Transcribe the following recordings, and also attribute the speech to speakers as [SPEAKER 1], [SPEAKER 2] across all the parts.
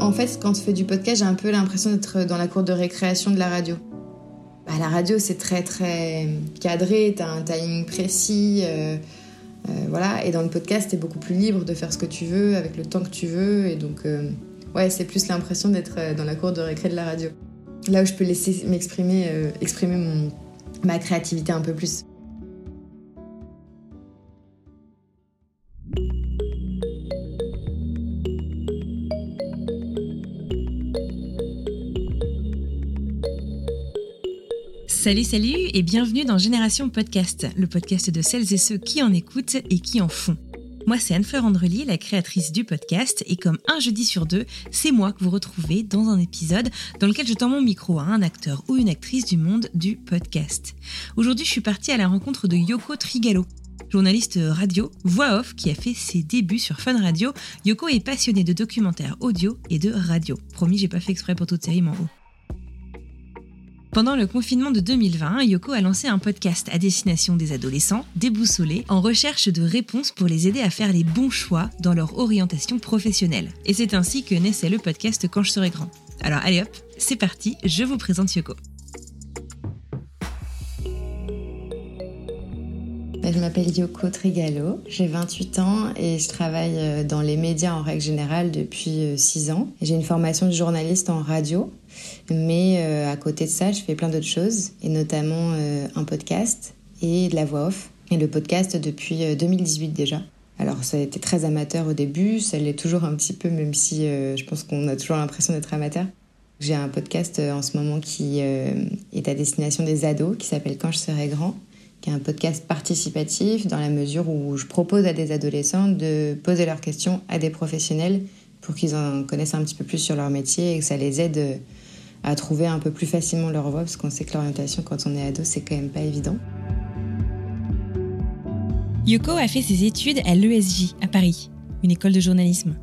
[SPEAKER 1] En fait, quand on fait du podcast, j'ai un peu l'impression d'être dans la cour de récréation de la radio. Bah, la radio, c'est très très cadré, t'as un timing précis, euh, euh, voilà. Et dans le podcast, t'es beaucoup plus libre de faire ce que tu veux, avec le temps que tu veux. Et donc, euh, ouais, c'est plus l'impression d'être dans la cour de récré de la radio. Là où je peux laisser m'exprimer, exprimer ma créativité un peu plus.
[SPEAKER 2] Salut, salut et bienvenue dans Génération Podcast, le podcast de celles et ceux qui en écoutent et qui en font. Moi, c'est Anne-Fleur Andrely, la créatrice du podcast, et comme un jeudi sur deux, c'est moi que vous retrouvez dans un épisode dans lequel je tends mon micro à un acteur ou une actrice du monde du podcast. Aujourd'hui, je suis partie à la rencontre de Yoko Trigalo. Journaliste radio, voix off, qui a fait ses débuts sur Fun Radio, Yoko est passionnée de documentaires audio et de radio. Promis, j'ai pas fait exprès pour toute série, mais en haut. Pendant le confinement de 2020, Yoko a lancé un podcast à destination des adolescents déboussolés en recherche de réponses pour les aider à faire les bons choix dans leur orientation professionnelle. Et c'est ainsi que naissait le podcast Quand je serai grand. Alors allez hop, c'est parti, je vous présente Yoko.
[SPEAKER 1] Je m'appelle Yoko Trigalo, j'ai 28 ans et je travaille euh, dans les médias en règle générale depuis 6 ans. J'ai une formation de journaliste en radio, mais euh, à côté de ça, je fais plein d'autres choses, et notamment euh, un podcast et de la voix off. Et le podcast depuis euh, 2018 déjà. Alors ça a été très amateur au début, ça l'est toujours un petit peu, même si euh, je pense qu'on a toujours l'impression d'être amateur. J'ai un podcast euh, en ce moment qui euh, est à destination des ados, qui s'appelle Quand je serai grand qui est un podcast participatif dans la mesure où je propose à des adolescents de poser leurs questions à des professionnels pour qu'ils en connaissent un petit peu plus sur leur métier et que ça les aide euh, à trouver un peu plus facilement leur voie parce qu'on sait que l'orientation quand on est ado c'est quand même pas évident.
[SPEAKER 2] Yoko a fait ses études à l'ESJ à Paris, une école de journalisme.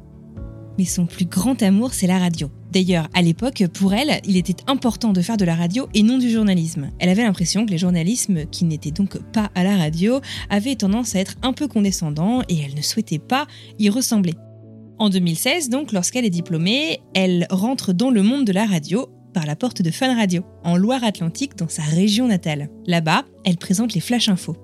[SPEAKER 2] Mais son plus grand amour, c'est la radio. D'ailleurs, à l'époque, pour elle, il était important de faire de la radio et non du journalisme. Elle avait l'impression que les journalismes, qui n'étaient donc pas à la radio, avaient tendance à être un peu condescendants et elle ne souhaitait pas y ressembler. En 2016, donc, lorsqu'elle est diplômée, elle rentre dans le monde de la radio par la porte de Fun Radio, en Loire-Atlantique, dans sa région natale. Là-bas, elle présente les Flash Info.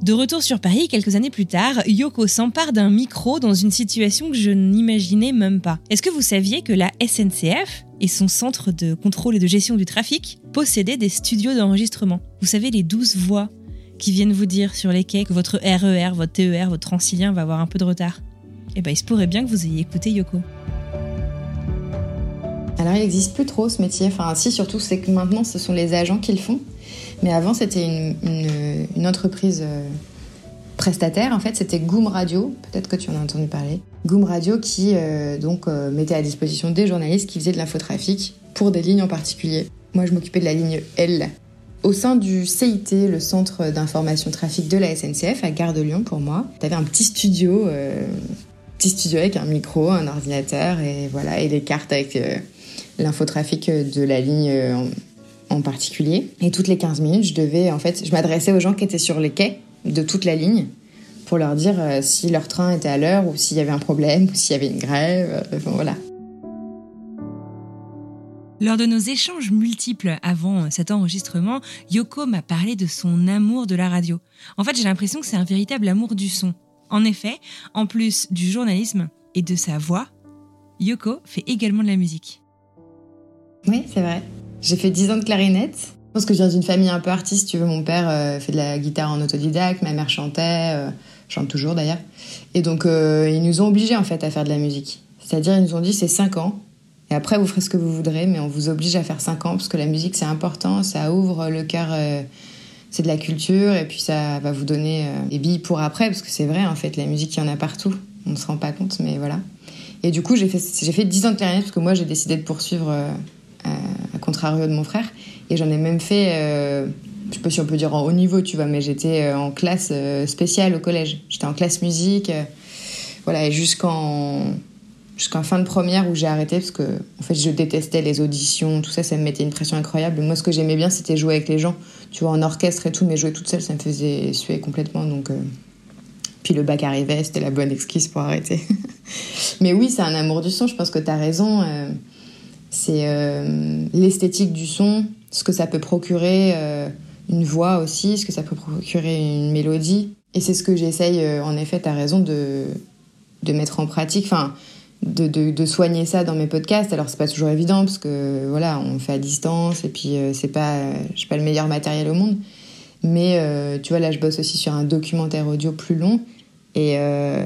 [SPEAKER 2] De retour sur Paris, quelques années plus tard, Yoko s'empare d'un micro dans une situation que je n'imaginais même pas. Est-ce que vous saviez que la SNCF et son centre de contrôle et de gestion du trafic possédaient des studios d'enregistrement? Vous savez, les douze voix qui viennent vous dire sur les quais que votre RER, votre TER, votre Transilien va avoir un peu de retard. Eh ben, il se pourrait bien que vous ayez écouté Yoko.
[SPEAKER 1] Alors il n'existe plus trop ce métier, enfin si surtout c'est que maintenant ce sont les agents qui le font, mais avant c'était une, entreprise euh, prestataire en fait, c'était Goom Radio, peut-être que tu en as entendu parler. Goom Radio qui euh, donc euh, mettait à disposition des journalistes qui faisaient de l'infotrafic pour des lignes en particulier. Moi je m'occupais de la ligne L. Au sein du CIT, le centre d'information trafic de la SNCF à Gare de Lyon pour moi, t'avais un petit studio, petit studio avec un micro, un ordinateur et voilà et cartes avec l'infotrafic de la ligne en, particulier. Et toutes les 15 minutes, je devais, en fait, je m'adressais aux gens qui étaient sur les quais de toute la ligne pour leur dire euh, si leur train était à l'heure ou s'il y avait un problème ou s'il y avait une grève. euh, Enfin voilà.
[SPEAKER 2] Lors de nos échanges multiples avant cet enregistrement, Yoko m'a parlé de son amour de la radio. En fait, j'ai l'impression que c'est un véritable amour du son. En effet, en plus du journalisme et de sa voix, Yoko fait également de la musique.
[SPEAKER 1] Oui, c'est vrai. J'ai fait 10 ans de clarinette. Je pense que je viens d'une famille un peu artiste. Tu veux, mon père euh, fait de la guitare en autodidacte, ma mère chantait, euh, chante toujours d'ailleurs. Et donc, euh, ils nous ont obligés en fait à faire de la musique. C'est-à-dire, ils nous ont dit c'est 5 ans. Et après, vous ferez ce que vous voudrez, mais on vous oblige à faire 5 ans parce que la musique c'est important, ça ouvre le cœur c'est de la culture et puis ça va vous donner des billes pour après parce que c'est vrai en fait la musique il y en a partout on ne se rend pas compte mais voilà et du coup j'ai fait j'ai fait 10 ans de clarinette parce que moi j'ai décidé de poursuivre à contrario de mon frère. Et j'en ai même fait euh, je sais pas si on peut dire en haut niveau tu vois mais j'étais en classe spéciale au collège. J'étais en classe musique voilà et jusqu'en fin de première où j'ai arrêté parce que en fait je détestais les auditions tout ça ça me mettait une pression incroyable. Moi ce que j'aimais bien c'était jouer avec les gens. Tu vois en orchestre et tout mais jouer toute seule ça me faisait suer complètement. Donc euh, puis le bac arrivait c'était la bonne excuse pour arrêter. Mais oui c'est un amour du son je pense que tu as raison euh, c'est euh, l'esthétique du son ce que ça peut procurer une voix aussi ce que ça peut procurer une mélodie et c'est ce que j'essaye en effet tu as raison de de mettre en pratique enfin de, de, soigner ça dans mes podcasts. Alors c'est pas toujours évident parce que voilà, on fait à distance et puis euh, c'est pas, j'ai pas le meilleur matériel au monde. Mais euh, tu vois, là je bosse aussi sur un documentaire audio plus long et, euh,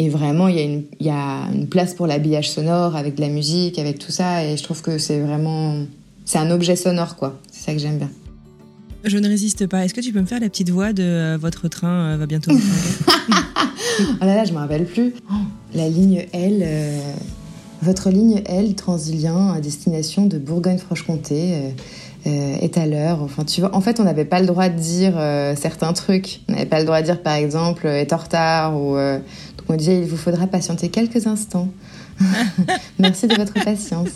[SPEAKER 1] et vraiment il y, a une, y a une place pour l'habillage sonore avec de la musique, avec tout ça et je trouve que c'est vraiment, c'est un objet sonore quoi. C'est ça que j'aime bien.
[SPEAKER 2] Je ne résiste pas. Est-ce que tu peux me faire la petite voix de votre train va bientôt
[SPEAKER 1] oh là là, je me rappelle plus. la ligne L, euh, votre ligne L transilien à destination de Bourgogne-Franche-Comté euh, euh, est à l'heure. Enfin, tu vois, en fait, on n'avait pas le droit de dire certains trucs. On n'avait pas le droit de dire, par exemple, est en retard ou donc on disait il vous faudra patienter quelques instants. Merci de votre patience.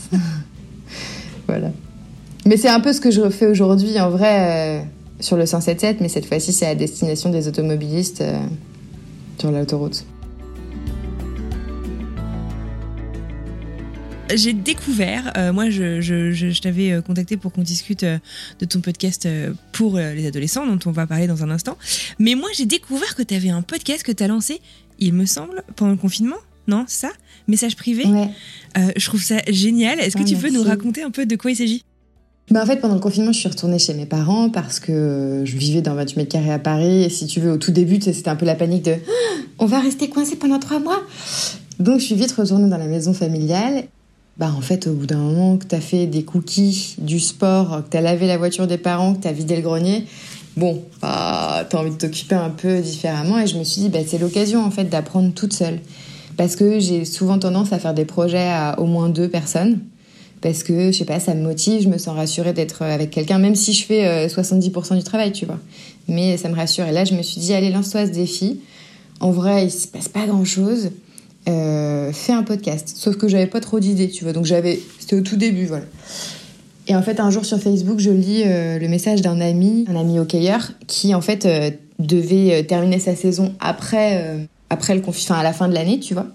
[SPEAKER 1] voilà. Mais c'est un peu ce que je refais aujourd'hui en vrai sur le 177, mais cette fois-ci c'est à destination des automobilistes sur l'autoroute.
[SPEAKER 2] J'ai découvert, euh, moi je, t'avais euh, contacté pour qu'on discute euh, de ton podcast pour les adolescents dont on va parler dans un instant, mais moi j'ai découvert que tu avais un podcast que tu as lancé, il me semble, pendant le confinement, non ça? Message privé? Je trouve ça génial, est-ce que ah, tu peux nous raconter un peu de quoi il s'agit?
[SPEAKER 1] Bah en fait, pendant le confinement, je suis retournée chez mes parents parce que je vivais dans 28 mètres carrés à Paris. Et si tu veux, au tout début, c'était un peu la panique de ah, on va rester coincé pendant trois mois. Donc, je suis vite retournée dans la maison familiale. Bah, en fait, au bout d'un moment que tu as fait des cookies, du sport, que tu as lavé la voiture des parents, que tu as vidé le grenier, bon, bah, tu as envie de t'occuper un peu différemment. Et je me suis dit, bah, c'est l'occasion en fait d'apprendre toute seule. Parce que j'ai souvent tendance à faire des projets à au moins deux personnes parce que je sais pas, ça me motive, je me sens rassurée d'être avec quelqu'un, même si je fais 70% euh, du travail, tu vois. Mais ça me rassure. Et là, je me suis dit, allez, lance-toi ce défi. En vrai, il se passe pas grand-chose. Euh, fais un podcast. Sauf que j'avais pas trop d'idées, tu vois. Donc j'avais, c'était au tout début, voilà. Et en fait, un jour sur Facebook, je lis euh, le message d'un ami, un ami hockeyeur, qui en fait devait terminer sa saison après après le confinement, à la fin de l'année, tu vois,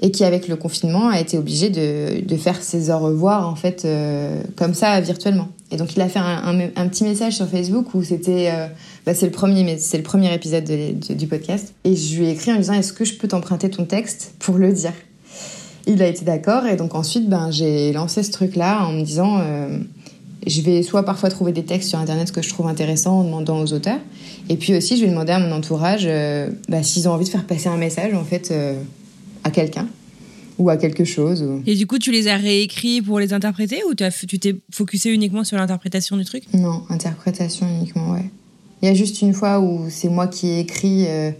[SPEAKER 1] et qui avec le confinement a été obligé de, de faire ses au revoir en fait euh, comme ça virtuellement. Et donc il a fait un, petit message sur Facebook où c'était, euh, bah, c'est le premier, c'est le premier épisode du podcast, et je lui ai écrit en disant est-ce que je peux t'emprunter ton texte pour le dire? Il a été d'accord et donc ensuite ben j'ai lancé ce truc là en me disant euh, je vais soit parfois trouver des textes sur internet que je trouve intéressants en demandant aux auteurs. Et puis aussi, je vais demander à mon entourage euh, bah, s'ils ont envie de faire passer un message en fait à quelqu'un ou à quelque chose.
[SPEAKER 2] Et du coup, tu les as réécrits pour les interpréter ou tu t'es focusé uniquement sur l'interprétation du truc?
[SPEAKER 1] Non, interprétation uniquement, ouais. Il y a juste une fois où c'est moi qui ai écrit, euh,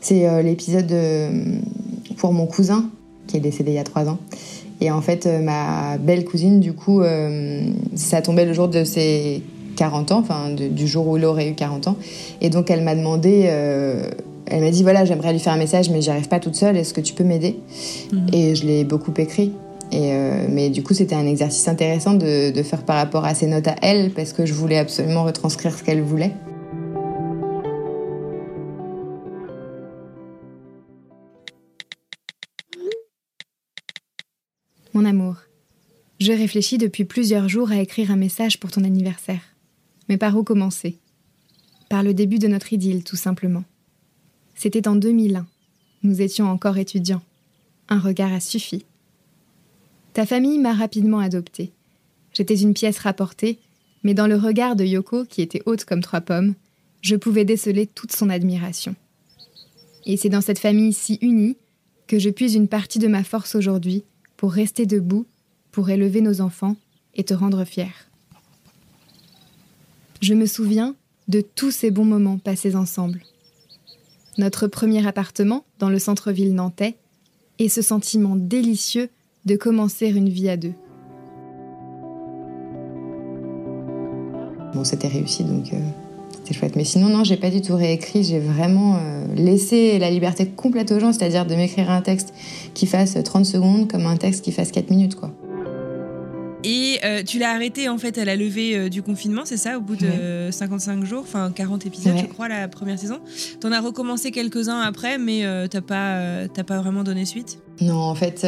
[SPEAKER 1] c'est l'épisode pour mon cousin qui est décédé il y a trois ans. Et en fait, ma belle cousine, du coup, ça tombait le jour de ses 40 ans, enfin du jour où il aurait eu 40 ans. Et donc elle m'a demandé, euh, elle m'a dit voilà j'aimerais lui faire un message mais j'y arrive pas toute seule, est-ce que tu peux m'aider? Mhm. Et je l'ai beaucoup écrit. Et euh, mais du coup c'était un exercice intéressant de, de faire par rapport à ses notes à elle parce que je voulais absolument retranscrire ce qu'elle voulait.
[SPEAKER 3] Mon amour, je réfléchis depuis plusieurs jours à écrire un message pour ton anniversaire. Mais par où commencer? Par le début de notre idylle, tout simplement. C'était en 2001. Nous étions encore étudiants. Un regard a suffi. Ta famille m'a rapidement adoptée. J'étais une pièce rapportée, mais dans le regard de Yoko, qui était haute comme trois pommes, je pouvais déceler toute son admiration. Et c'est dans cette famille si unie que je puise une partie de ma force aujourd'hui pour rester debout, pour élever nos enfants et te rendre fière. Je me souviens, de tous ces bons moments passés ensemble. Notre premier appartement dans le centre-ville nantais et ce sentiment délicieux de commencer une vie à deux.
[SPEAKER 1] Bon, c'était réussi, donc euh, c'était chouette. Mais sinon, non, j'ai pas du tout réécrit. J'ai vraiment euh, laissé la liberté complète aux gens, c'est-à-dire de m'écrire un texte qui fasse 30 secondes comme un texte qui fasse 4 minutes, quoi.
[SPEAKER 2] Et euh, tu l'as arrêté en fait à la levée euh, du confinement, c'est ça, au bout de 55 jours, enfin 40 épisodes, je crois, la première saison. T'en as recommencé quelques-uns après, mais euh, t'as pas, t'as pas vraiment donné suite?
[SPEAKER 1] Non, en fait,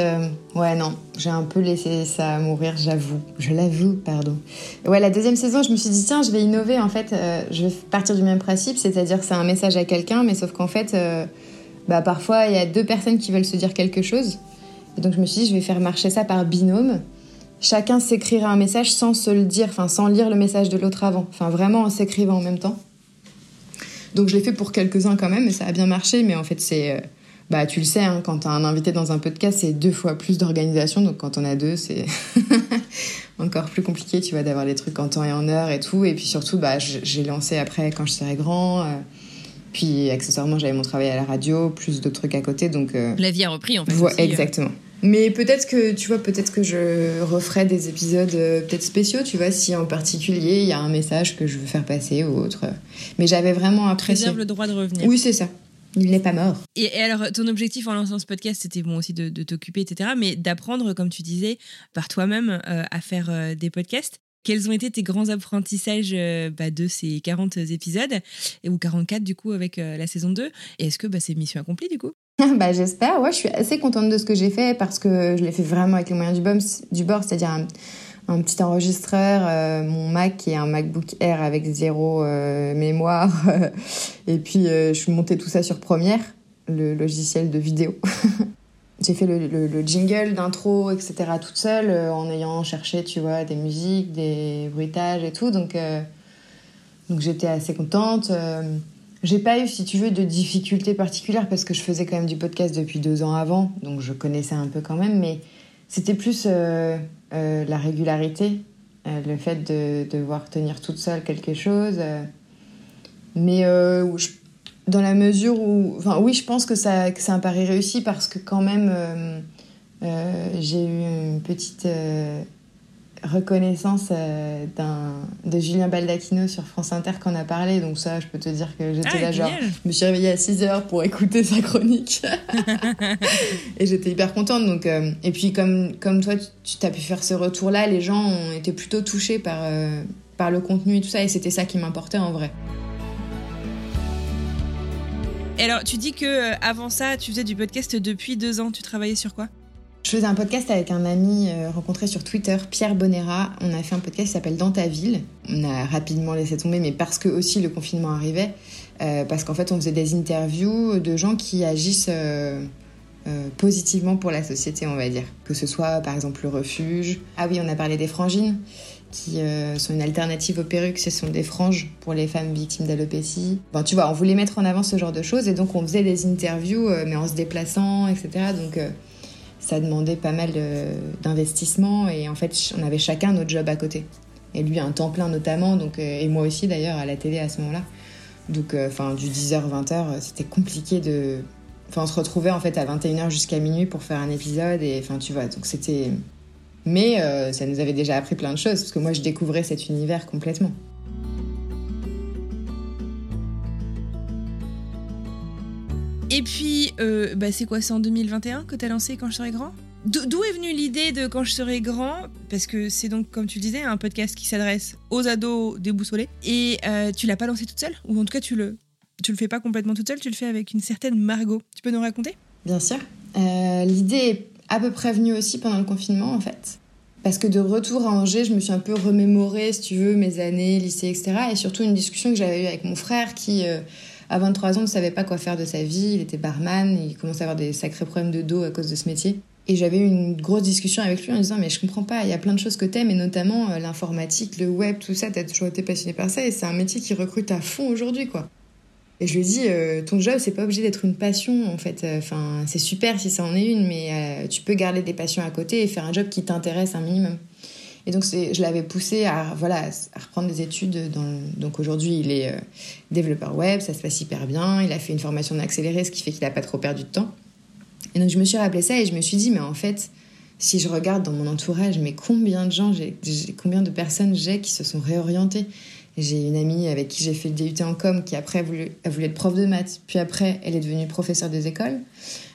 [SPEAKER 1] ouais, non, j'ai un peu laissé ça mourir, j'avoue. Je l'avoue, pardon. Ouais, la deuxième saison, je me suis dit, tiens, je vais innover, en fait, je vais partir du même principe, c'est-à-dire c'est un message à quelqu'un, mais sauf qu'en fait, bah, parfois, il y a deux personnes qui veulent se dire quelque chose. Et donc, je me suis dit, je vais faire marcher ça par binôme chacun s'écrira un message sans se le dire, enfin sans lire le message de l'autre avant, enfin vraiment en s'écrivant en même temps. Donc je l'ai fait pour quelques-uns quand même, et ça a bien marché, mais en fait c'est... Euh, bah tu le sais, hein, quand t'as un invité dans un podcast, c'est deux fois plus d'organisation, donc quand on a deux, c'est encore plus compliqué, tu vois, d'avoir les trucs en temps et en heure et tout. Et puis surtout, bah j'ai lancé après quand je serai grand. Euh, puis accessoirement, j'avais mon travail à la radio, plus d'autres trucs à côté, donc... Euh,
[SPEAKER 2] la vie a repris en fait.
[SPEAKER 1] exactement. Mais peut-être que, tu vois, peut-être que je referai des épisodes euh, peut-être spéciaux, tu vois, si en particulier il y a un message que je veux faire passer ou autre. Mais j'avais vraiment apprécié.
[SPEAKER 2] Réserve le droit de revenir.
[SPEAKER 1] Oui, c'est ça. Il n'est pas mort.
[SPEAKER 2] Et, alors, ton objectif en lançant ce podcast, c'était bon aussi de, t'occuper, etc., mais d'apprendre, comme tu disais, par toi-même euh, à faire euh, des podcasts. Quels ont été tes grands apprentissages bah, de ces 40 épisodes, ou 44 du coup avec la saison 2 Et est-ce que bah, c'est mission accomplie du coup?
[SPEAKER 1] Bah, j'espère. Ouais, je suis assez contente de ce que j'ai fait parce que je l'ai fait vraiment avec les moyens du, bord, c'est-à-dire un, petit enregistreur, euh, mon Mac qui est un MacBook Air avec zéro euh, mémoire. et puis, euh, je montée tout ça sur Premiere, le logiciel de vidéo. j'ai fait le, jingle d'intro, etc. toute seule en ayant cherché, tu vois, des musiques, des bruitages et tout. Donc, donc j'étais assez contente. J'ai pas eu, si tu veux, de difficultés particulières parce que je faisais quand même du podcast depuis deux ans avant, donc je connaissais un peu quand même, mais c'était plus euh, euh, la régularité, euh, le fait de, devoir tenir toute seule quelque chose. mais dans la mesure où. Enfin, oui, je pense que ça, que c'est un pari réussi parce que quand même, j'ai eu une petite reconnaissance euh, de Julien Baldacchino sur France Inter qu'on a parlé. Donc ça, je peux te dire que j'étais
[SPEAKER 2] ah,
[SPEAKER 1] là, genre, je me suis réveillée à 6 heures pour écouter sa chronique. et j'étais hyper contente. Donc, euh, et puis comme, comme toi, tu t'as pu faire ce retour-là, les gens ont été plutôt touchés par, euh, par le contenu et tout ça. Et c'était ça qui m'importait en vrai.
[SPEAKER 2] Alors, tu dis que avant ça, tu faisais du podcast depuis deux ans. Tu travaillais sur quoi?
[SPEAKER 1] Je faisais un podcast avec un ami euh, rencontré sur Twitter, Pierre Bonera. On a fait un podcast qui s'appelle Dans ta ville. On a rapidement laissé tomber, mais parce que aussi le confinement arrivait. Euh, parce qu'en fait, on faisait des interviews de gens qui agissent euh, positivement pour la société, on va dire. Que ce soit par exemple le refuge. Ah oui, on a parlé des frangines, qui sont une alternative aux perruques. Ce sont des franges pour les femmes victimes d'alopécie. Bon, tu vois, on voulait mettre en avant ce genre de choses et donc on faisait des interviews, mais en se déplaçant, etc. Donc ça demandait pas mal d'investissement et en fait on avait chacun notre job à côté. Et lui un temps plein notamment, donc, euh, et moi aussi d'ailleurs à la télé à ce moment-là. Donc euh, enfin du 10h 20h c'était compliqué de... Enfin on se retrouvait en fait à 21h jusqu'à minuit pour faire un épisode et enfin tu vois donc c'était... Mais euh, ça nous avait déjà appris plein de choses parce que moi je découvrais cet univers complètement.
[SPEAKER 2] Et puis, euh, bah, c'est quoi C'est en 2021 que tu as lancé Quand je serai grand? D'où est venue l'idée de Quand je serai grand? Parce que c'est donc, comme tu le disais, un podcast qui s'adresse aux ados déboussolés. Et euh, tu l'as pas lancé toute seule? Ou en tout cas, tu le, tu le fais pas complètement toute seule, tu le fais avec une certaine Margot. Tu peux nous raconter?
[SPEAKER 1] Bien sûr. Euh, l'idée est à peu près venue aussi pendant le confinement, en fait. Parce que de retour à Angers, je me suis un peu remémoré, si tu veux, mes années, lycée, etc. Et surtout une discussion que j'avais eue avec mon frère qui à 23 ans, ne savait pas quoi faire de sa vie. Il était barman, il commençait à avoir des sacrés problèmes de dos à cause de ce métier. Et j'avais eu une grosse discussion avec lui en disant mais je comprends pas, il y a plein de choses que t'aimes et notamment euh, l'informatique, le web, tout ça, t'as toujours été passionné par ça et c'est un métier qui recrute à fond aujourd'hui quoi. Et je lui ai dit euh, ton job c'est pas obligé d'être une passion en fait, enfin c'est super si ça en est une mais euh, tu peux garder des passions à côté et faire un job qui t'intéresse un minimum. Et donc je l'avais poussé à voilà à reprendre des études. Donc aujourd'hui il est euh, développeur web, ça se passe hyper bien. Il a fait une formation d'accéléré, ce qui fait qu'il n'a pas trop perdu de temps. Et donc je me suis rappelé ça et je me suis dit mais en fait si je regarde dans mon entourage, mais combien de gens, j'ai, combien de personnes j'ai qui se sont réorientées? J'ai une amie avec qui j'ai fait le DUT en com qui après a voulu, a être prof de maths, puis après elle est devenue professeure des écoles.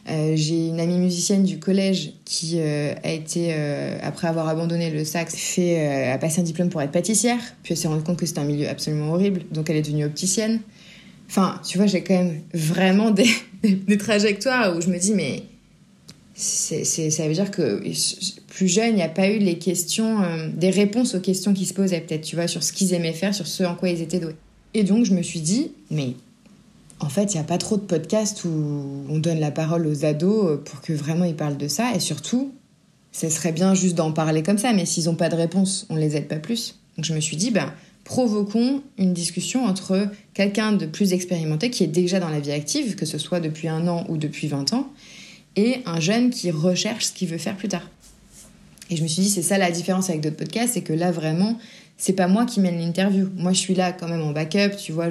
[SPEAKER 1] Euh, j'ai une amie musicienne du collège qui euh, a été, euh, après avoir abandonné le sax, fait, a passé un diplôme pour être pâtissière, puis elle s'est rendue compte que c'était un milieu absolument horrible, donc elle est devenue opticienne. Enfin, tu vois, j'ai quand même vraiment des, des trajectoires où je me dis, mais c'est, ça veut dire que plus jeune, il n'y a pas eu les questions, euh, des réponses aux questions qui se posaient peut-être, tu vois, sur ce qu'ils aimaient faire, sur ce en quoi ils étaient doués. Et donc je me suis dit, mais en fait, il n'y a pas trop de podcasts où on donne la parole aux ados euh, pour que vraiment ils parlent de ça. Et surtout, ce serait bien juste d'en parler comme ça, mais s'ils n'ont pas de réponse, on les aide pas plus. Donc je me suis dit, ben, provoquons une discussion entre quelqu'un de plus expérimenté qui est déjà dans la vie active, que ce soit depuis un an ou depuis 20 ans, et un jeune qui recherche ce qu'il veut faire plus tard. Et je me suis dit, c'est ça la différence avec d'autres podcasts, c'est que là vraiment, c'est pas moi qui mène l'interview. Moi, je suis là quand même en backup, tu vois,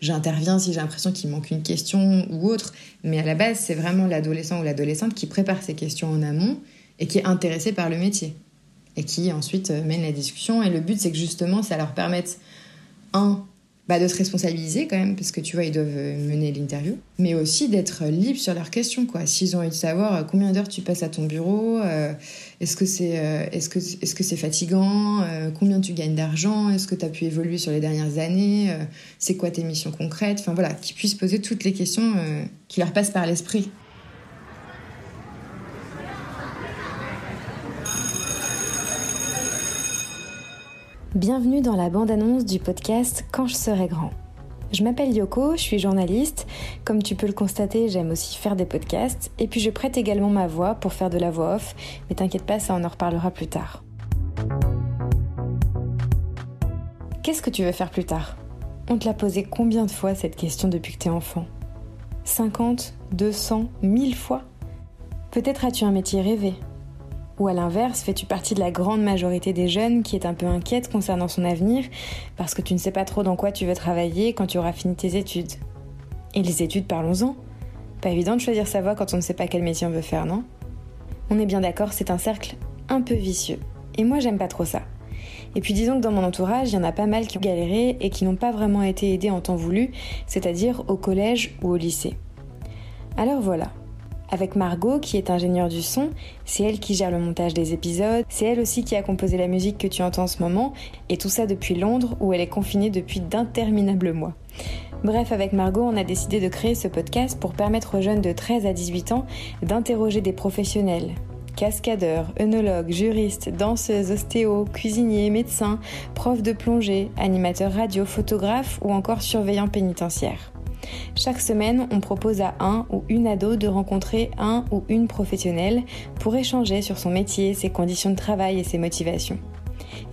[SPEAKER 1] j'interviens si j'ai l'impression qu'il manque une question ou autre. Mais à la base, c'est vraiment l'adolescent ou l'adolescente qui prépare ses questions en amont et qui est intéressé par le métier. Et qui ensuite euh, mène la discussion. Et le but, c'est que justement, ça leur permette, un, bah, de se responsabiliser quand même, parce que tu vois, ils doivent euh, mener l'interview, mais aussi d'être libre sur leurs questions, quoi. S'ils ont envie de savoir euh, combien d'heures tu passes à ton bureau, euh, est-ce que c'est est -ce que c'est fatigant, combien tu gagnes d'argent, est-ce que tu as pu évoluer sur les dernières années, c'est quoi tes missions concrètes, enfin voilà, qu'ils puissent poser toutes les questions qui leur passent par l'esprit.
[SPEAKER 3] Bienvenue dans la bande-annonce du podcast Quand je serai grand. Je m'appelle Yoko, je suis journaliste. Comme tu peux le constater, j'aime aussi faire des podcasts. Et puis je prête également ma voix pour faire de la voix off. Mais t'inquiète pas, ça on en reparlera plus tard. Qu'est-ce que tu veux faire plus tard? On te l'a posé combien de fois cette question depuis que t'es enfant? 50, 200, 1000 fois? Peut-être as-tu un métier rêvé? Ou à l'inverse, fais-tu partie de la grande majorité des jeunes qui est un peu inquiète concernant son avenir parce que tu ne sais pas trop dans quoi tu veux travailler quand tu auras fini tes études? Et les études, parlons-en. Pas évident de choisir sa voie quand on ne sait pas quel métier on veut faire, non? On est bien d'accord, c'est un cercle un peu vicieux. Et moi, j'aime pas trop ça. Et puis disons que dans mon entourage, il y en a pas mal qui ont galéré et qui n'ont pas vraiment été aidés en temps voulu, c'est-à-dire au collège ou au lycée. Alors voilà, avec Margot, qui est ingénieure du son, c'est elle qui gère le montage des épisodes, c'est elle aussi qui a composé la musique que tu entends en ce moment, et tout ça depuis Londres où elle est confinée depuis d'interminables mois. Bref, avec Margot, on a décidé de créer ce podcast pour permettre aux jeunes de 13 à 18 ans d'interroger des professionnels, cascadeurs, œnologues, juristes, danseuses, ostéos, cuisiniers, médecins, profs de plongée, animateurs radio, photographes ou encore surveillants pénitentiaires. Chaque semaine, on propose à un ou une ado de rencontrer un ou une professionnelle pour échanger sur son métier, ses conditions de travail et ses motivations.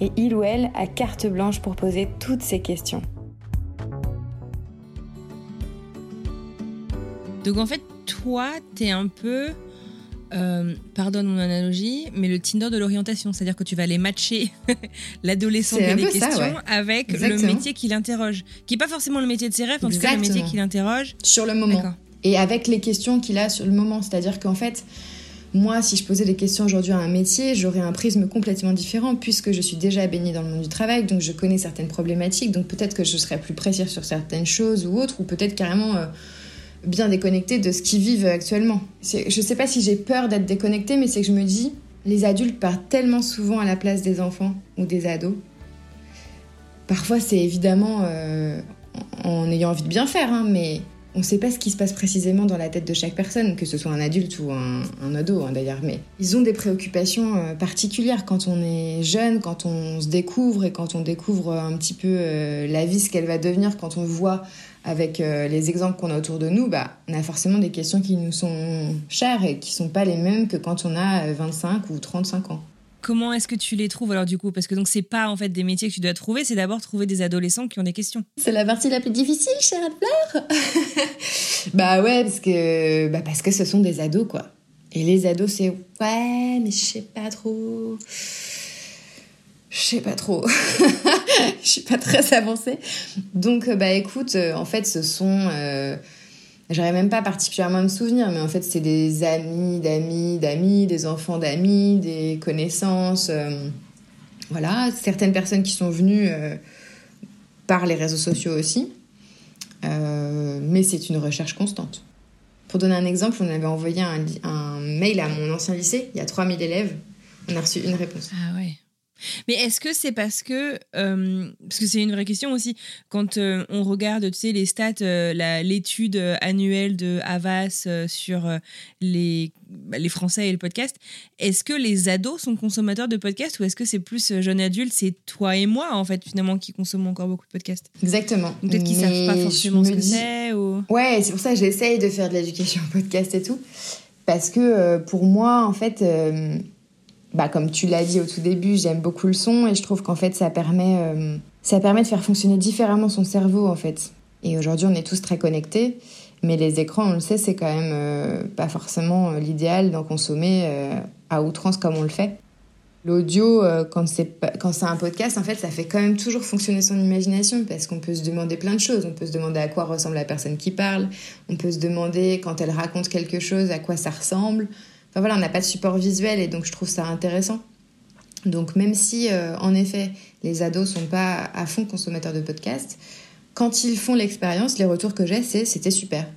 [SPEAKER 3] Et il ou elle a carte blanche pour poser toutes ces questions.
[SPEAKER 2] Donc en fait, toi, t'es un peu euh, pardonne mon analogie, mais le Tinder de l'orientation, c'est-à-dire que tu vas aller matcher l'adolescent qui a des questions avec le métier qui l'interroge, qui n'est pas forcément le métier de ses rêves, en tout cas le métier qui l'interroge.
[SPEAKER 1] Sur le moment. Et avec les questions qu'il a sur le moment, c'est-à-dire qu'en fait, moi, si je posais des questions aujourd'hui à un métier, j'aurais un prisme complètement différent puisque je suis déjà baignée dans le monde du travail, donc je connais certaines problématiques, donc peut-être que je serais plus précise sur certaines choses ou autres, ou peut-être carrément... Euh, bien déconnecté de ce qu'ils vivent actuellement. Je sais pas si j'ai peur d'être déconnectée, mais c'est que je me dis, les adultes partent tellement souvent à la place des enfants ou des ados. Parfois, c'est évidemment euh, en ayant envie de bien faire, hein, mais on ne sait pas ce qui se passe précisément dans la tête de chaque personne, que ce soit un adulte ou un, ado hein, d'ailleurs. Mais ils ont des préoccupations euh, particulières quand on est jeune, quand on se découvre et quand on découvre un petit peu euh, la vie, ce qu'elle va devenir, quand on voit avec euh, les exemples qu'on a autour de nous, bah, on a forcément des questions qui nous sont chères et qui sont pas les mêmes que quand on a 25 ou 35 ans.
[SPEAKER 2] Comment est-ce que tu les trouves alors du coup? Parce que donc c'est pas en fait des métiers que tu dois trouver, c'est d'abord trouver des adolescents qui ont des questions.
[SPEAKER 1] C'est la partie la plus difficile, chère Fleur. bah ouais, parce que bah parce que ce sont des ados quoi. Et les ados c'est ouais, mais je sais pas trop. Je sais pas trop. Je suis pas très avancée. Donc, bah écoute, en fait, ce sont. J'aurais même pas particulièrement à me souvenir, mais en fait, c'est des amis d'amis d'amis, des enfants d'amis, des connaissances. voilà, certaines personnes qui sont venues par les réseaux sociaux aussi. Euh, mais c'est une recherche constante. Pour donner un exemple, on avait envoyé un, un, mail à mon ancien lycée, il y a 3000 élèves, on a reçu une réponse.
[SPEAKER 4] Ah ouais. Mais est-ce que c'est parce que, euh, parce que c'est une vraie question aussi, quand euh, on regarde, tu sais, les stats, euh, l'étude annuelle de Havas sur les, bah, les Français et le podcast, est-ce que les ados sont consommateurs de podcasts ou est-ce que c'est plus jeunes adultes, c'est toi et moi, en fait, finalement, qui consommons encore beaucoup de podcasts
[SPEAKER 1] Exactement.
[SPEAKER 4] Peut-être qu'ils savent pas forcément ce que c'est ou...
[SPEAKER 1] Ouais, c'est pour ça que j'essaye de faire de l'éducation podcast et tout. Parce que pour moi, en fait bah, comme tu l'as dit au tout début, j'aime beaucoup le son et je trouve qu'en fait ça permet, euh, ça permet de faire fonctionner différemment son cerveau en fait. Et aujourd'hui on est tous très connectés, mais les écrans on le sait c'est quand même euh, pas forcément euh, l'idéal d'en consommer à outrance comme on le fait. L'audio, quand c'est un podcast, en fait, ça fait quand même toujours fonctionner son imagination parce qu'on peut se demander plein de choses. On peut se demander à quoi ressemble la personne qui parle. On peut se demander quand elle raconte quelque chose à quoi ça ressemble voilà, on n'a pas de support visuel et donc je trouve ça intéressant. Donc même si, euh, en effet, les ados sont pas à fond consommateurs de podcasts, quand ils font l'expérience, les retours que j'ai, c'est c'était super.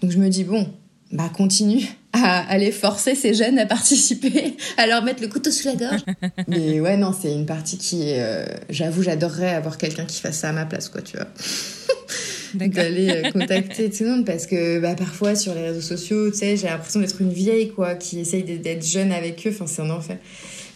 [SPEAKER 1] Donc je me dis, bon, bah continue à aller forcer ces jeunes à participer, à leur mettre le couteau sous la gorge. Mais ouais, non, c'est une partie qui euh, j'avoue, j'adorerais avoir quelqu'un qui fasse ça à ma place, quoi, tu vois d'aller euh, contacter tout le monde parce que bah, parfois sur les réseaux sociaux, tu sais, j'ai l'impression d'être une vieille quoi, qui essaye d'être jeune avec eux. Enfin, c'est un enfer.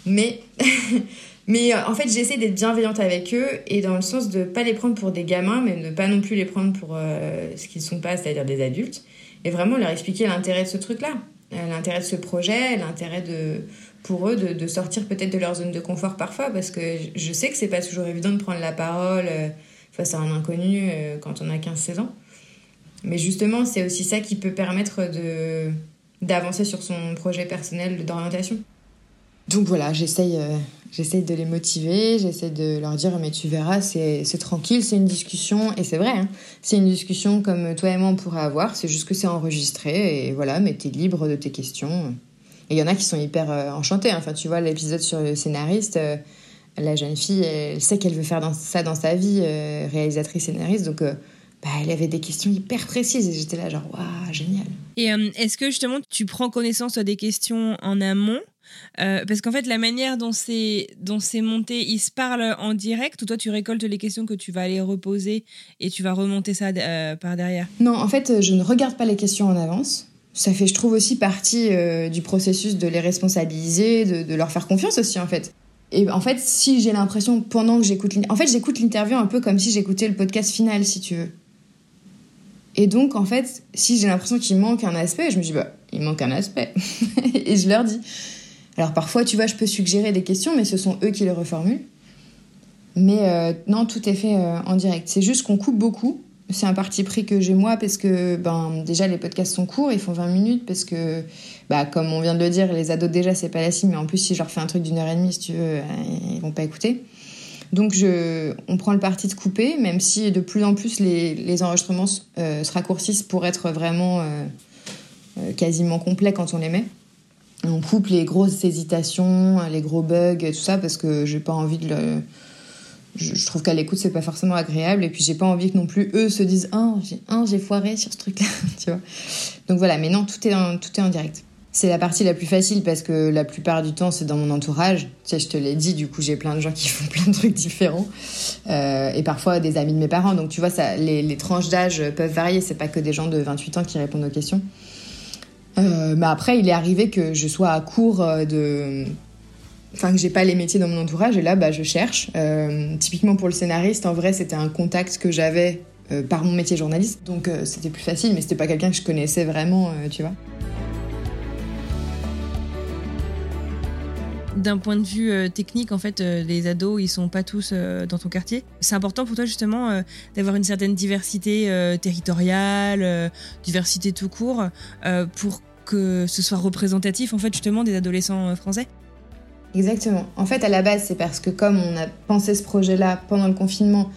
[SPEAKER 1] Mais, mais euh, en fait, j'essaie d'être bienveillante avec eux et dans le sens de pas les prendre pour des gamins, mais ne pas non plus les prendre pour euh, ce qu'ils sont pas, c'est-à-dire des adultes. Et vraiment leur expliquer l'intérêt de ce truc-là, l'intérêt de ce projet, l'intérêt de pour eux de, sortir peut-être de leur zone de confort parfois parce que je sais que c'est pas toujours évident de prendre la parole face à un inconnu euh, quand on a 15-16 ans. Mais justement, c'est aussi ça qui peut permettre de d'avancer sur son projet personnel d'orientation. Donc voilà, j'essaye euh, de les motiver, j'essaie de leur dire mais tu verras, c'est tranquille, c'est une discussion et c'est vrai, hein, c'est une discussion comme toi et moi on pourrait avoir, c'est juste que c'est enregistré et voilà, mais t'es libre de tes questions. Et il y en a qui sont hyper euh, enchantés, hein. enfin tu vois l'épisode sur le scénariste, la jeune fille, elle sait qu'elle veut faire ça dans sa vie, euh, réalisatrice scénariste, donc euh, bah, elle avait des questions hyper précises et j'étais là genre waouh génial.
[SPEAKER 4] Et euh, est-ce que justement tu prends connaissance des questions en amont? Parce qu'en fait, la manière dont c'est dont c'est monté, ils se parlent en direct ou toi tu récoltes les questions que tu vas aller reposer et tu vas remonter ça par derrière?
[SPEAKER 1] Non, en fait, je ne regarde pas les questions en avance. Ça fait, je trouve aussi partie du processus de les responsabiliser, de, de, leur faire confiance aussi en fait. Et en fait, si j'ai l'impression, pendant que j'écoute... En fait, j'écoute l'interview un peu comme si j'écoutais le podcast final, si tu veux. Et donc, en fait, si j'ai l'impression qu'il manque un aspect, je me dis, bah, il manque un aspect. et je leur dis. Alors, parfois, tu vois, je peux suggérer des questions, mais ce sont eux qui les reformulent. Mais euh, non, tout est fait euh, en direct. C'est juste qu'on coupe beaucoup. C'est un parti pris que j'ai moi parce que, ben, déjà, les podcasts sont courts, ils font 20 minutes parce que bah, comme on vient de le dire, les ados déjà c'est pas la cible, mais en plus si je leur fais un truc d'une heure et demie, si tu veux, euh, ils vont pas écouter. Donc on prend le parti de couper, même si de plus en plus les, enregistrements euh, se raccourcissent pour être vraiment euh, quasiment complets quand on les met. On coupe les grosses hésitations, les gros bugs, tout ça, parce que j'ai pas envie de. Je, trouve qu'à l'écoute c'est pas forcément agréable, et puis j'ai pas envie que non plus eux se disent Ah, j'ai j'ai foiré sur ce truc-là, tu vois. Donc voilà, mais non, tout est tout est en direct. C'est la partie la plus facile parce que la plupart du temps, c'est dans mon entourage. Tu sais, je te l'ai dit, du coup, j'ai plein de gens qui font plein de trucs différents. Euh, et parfois des amis de mes parents. Donc, tu vois, ça, les, tranches d'âge peuvent varier. C'est pas que des gens de 28 ans qui répondent aux questions. Euh, mais après, il est arrivé que je sois à court euh, de. Enfin, que j'ai pas les métiers dans mon entourage. Et là, bah, je cherche. typiquement pour le scénariste, en vrai, c'était un contact que j'avais par mon métier journaliste. Donc, c'était plus facile, mais c'était pas quelqu'un que je connaissais vraiment, tu vois.
[SPEAKER 4] D'un point de vue euh, technique, en fait, euh, les ados, ils sont pas tous euh, dans ton quartier. C'est important pour toi justement d'avoir une certaine diversité territoriale, diversité tout court, pour que ce soit représentatif en fait justement des adolescents français.
[SPEAKER 1] Exactement. En fait, à la base, c'est parce que comme on a pensé ce projet-là pendant le confinement,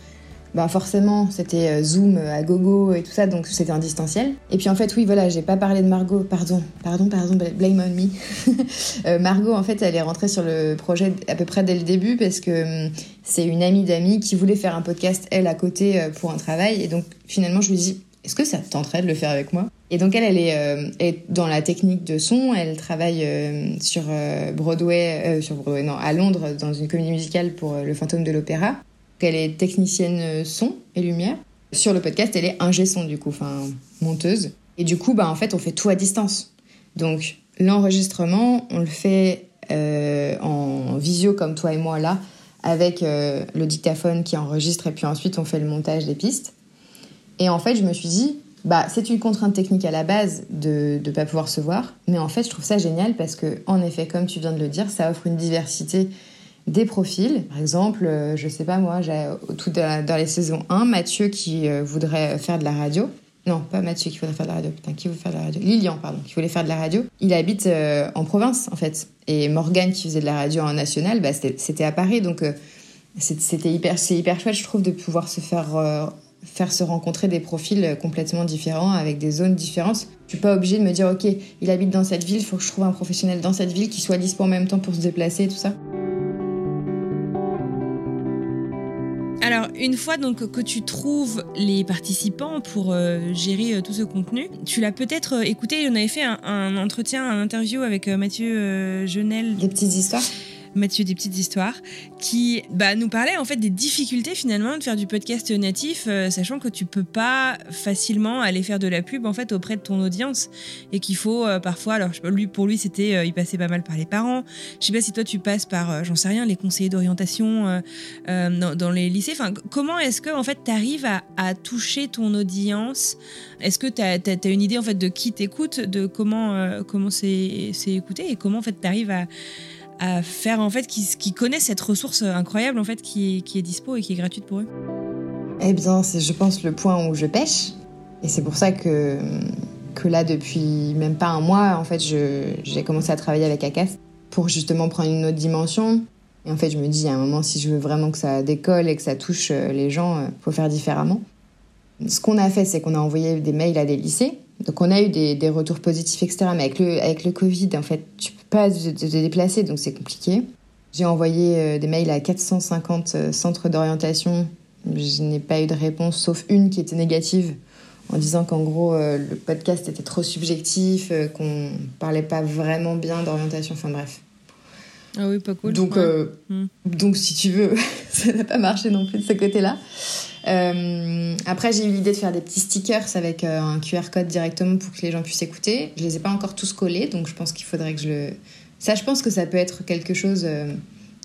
[SPEAKER 1] bah forcément, c'était euh, Zoom euh, à gogo et tout ça, donc c'était en distanciel. Et puis en fait, oui, voilà, j'ai pas parlé de Margot, pardon, pardon, pardon, blame on me. Euh, Margot, en fait, elle est rentrée sur le projet à peu près dès le début parce que hum, c'est une amie d'amis qui voulait faire un podcast, elle, à côté pour un travail. Et donc finalement, je lui dis, est-ce que ça te tenterait de le faire avec moi? Et donc elle, elle est, dans la technique de son, elle travaille sur Broadway, sur Broadway, non, à Londres, dans une comédie musicale pour Le Fantôme de l'Opéra. Elle est technicienne son et lumière. Sur le podcast, elle est ingé son du coup, enfin monteuse. Et du coup, bah en fait, on fait tout à distance. Donc l'enregistrement, on le fait euh, en visio comme toi et moi là, avec euh, le dictaphone qui enregistre et puis ensuite on fait le montage des pistes. Et en fait, je me suis dit, bah c'est une contrainte technique à la base de ne pas pouvoir se voir, mais en fait, je trouve ça génial parce que en effet, comme tu viens de le dire, ça offre une diversité des profils. Par exemple, euh, je sais pas moi, j'ai tout dans les saisons 1, Mathieu qui euh, voudrait faire de la radio. Non, pas Mathieu qui voudrait faire de la radio. Putain, qui veut faire de la radio? Lilian, pardon, qui voulait faire de la radio. Il habite euh, en province, en fait. Et Morgane, qui faisait de la radio en national, bah, c'était à Paris. Donc, c'était hyper, hyper chouette, je trouve, de pouvoir se faire, faire se rencontrer des profils complètement différents, avec des zones différentes. Je suis pas obligée de me dire, OK, il habite dans cette ville, il faut que je trouve un professionnel dans cette ville qui soit dispo en même temps pour se déplacer et tout ça.
[SPEAKER 4] Alors, une fois donc que tu trouves les participants pour euh, gérer euh, tout ce contenu, tu l'as peut-être euh, écouté. On avait fait un, un, entretien, un interview avec Mathieu Genel.
[SPEAKER 1] Des petites histoires.
[SPEAKER 4] Mathieu des petites histoires, qui bah, nous parlait en fait des difficultés finalement de faire du podcast natif, euh, sachant que tu peux pas facilement aller faire de la pub en fait auprès de ton audience et qu'il faut euh, parfois, alors lui pour lui c'était, euh, il passait pas mal par les parents. Je sais pas si toi tu passes par, j'en sais rien, les conseillers d'orientation dans, les lycées. Enfin, comment est-ce que en fait tu arrives à, à, toucher ton audience? Est-ce que tu as, une idée en fait de qui t'écoute, de comment comment c'est écouté et comment en fait à à faire en fait qui, connaissent cette ressource incroyable en fait qui est, qui est dispo et qui est gratuite pour eux.
[SPEAKER 1] Eh bien, c'est je pense le point où je pêche. Et c'est pour ça que que là depuis même pas un mois en fait j'ai commencé à travailler avec ACAS pour justement prendre une autre dimension. Et en fait je me dis à un moment si je veux vraiment que ça décolle et que ça touche euh, les gens il euh, faut faire différemment. Ce qu'on a fait c'est qu'on a envoyé des mails à des lycées donc on a eu des, des, retours positifs, etc. Mais avec le, avec le Covid, en fait, tu peux pas te, déplacer, donc c'est compliqué. J'ai envoyé euh, des mails à 450 euh, centres d'orientation. Je n'ai pas eu de réponse, sauf une qui était négative, en disant qu'en gros, euh, le podcast était trop subjectif, qu'on parlait pas vraiment bien d'orientation, enfin bref.
[SPEAKER 4] Ah oui, pas cool.
[SPEAKER 1] Donc, hmm. donc si tu veux, ça n'a pas marché non plus de ce côté-là. Euh, après, j'ai eu l'idée de faire des petits stickers avec euh, un QR code directement pour que les gens puissent écouter. Je les ai pas encore tous collés, donc je pense qu'il faudrait que je le. Ça, je pense que ça peut être quelque chose euh,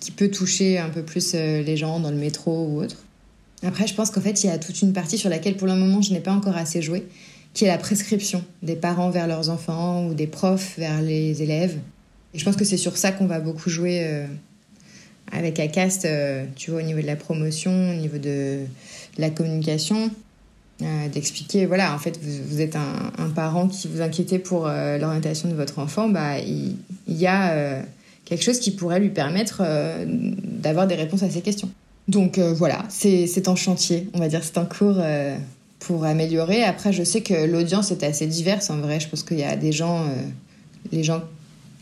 [SPEAKER 1] qui peut toucher un peu plus les gens dans le métro ou autre. Après, je pense qu'en fait, il y a toute une partie sur laquelle, pour le moment, je n'ai pas encore assez joué, qui est la prescription des parents vers leurs enfants ou des profs vers les élèves. Et je pense que c'est sur ça qu'on va beaucoup jouer avec ACAST, tu vois, au niveau de la promotion, au niveau de la communication, euh, d'expliquer, voilà, en fait, vous, êtes un, parent qui vous inquiétez pour euh, l'orientation de votre enfant, bah, il, y a euh, quelque chose qui pourrait lui permettre d'avoir des réponses à ces questions. Donc voilà, c'est en chantier, on va dire, c'est en cours pour améliorer. Après, je sais que l'audience est assez diverse, en vrai. Je pense qu'il y a des gens, les gens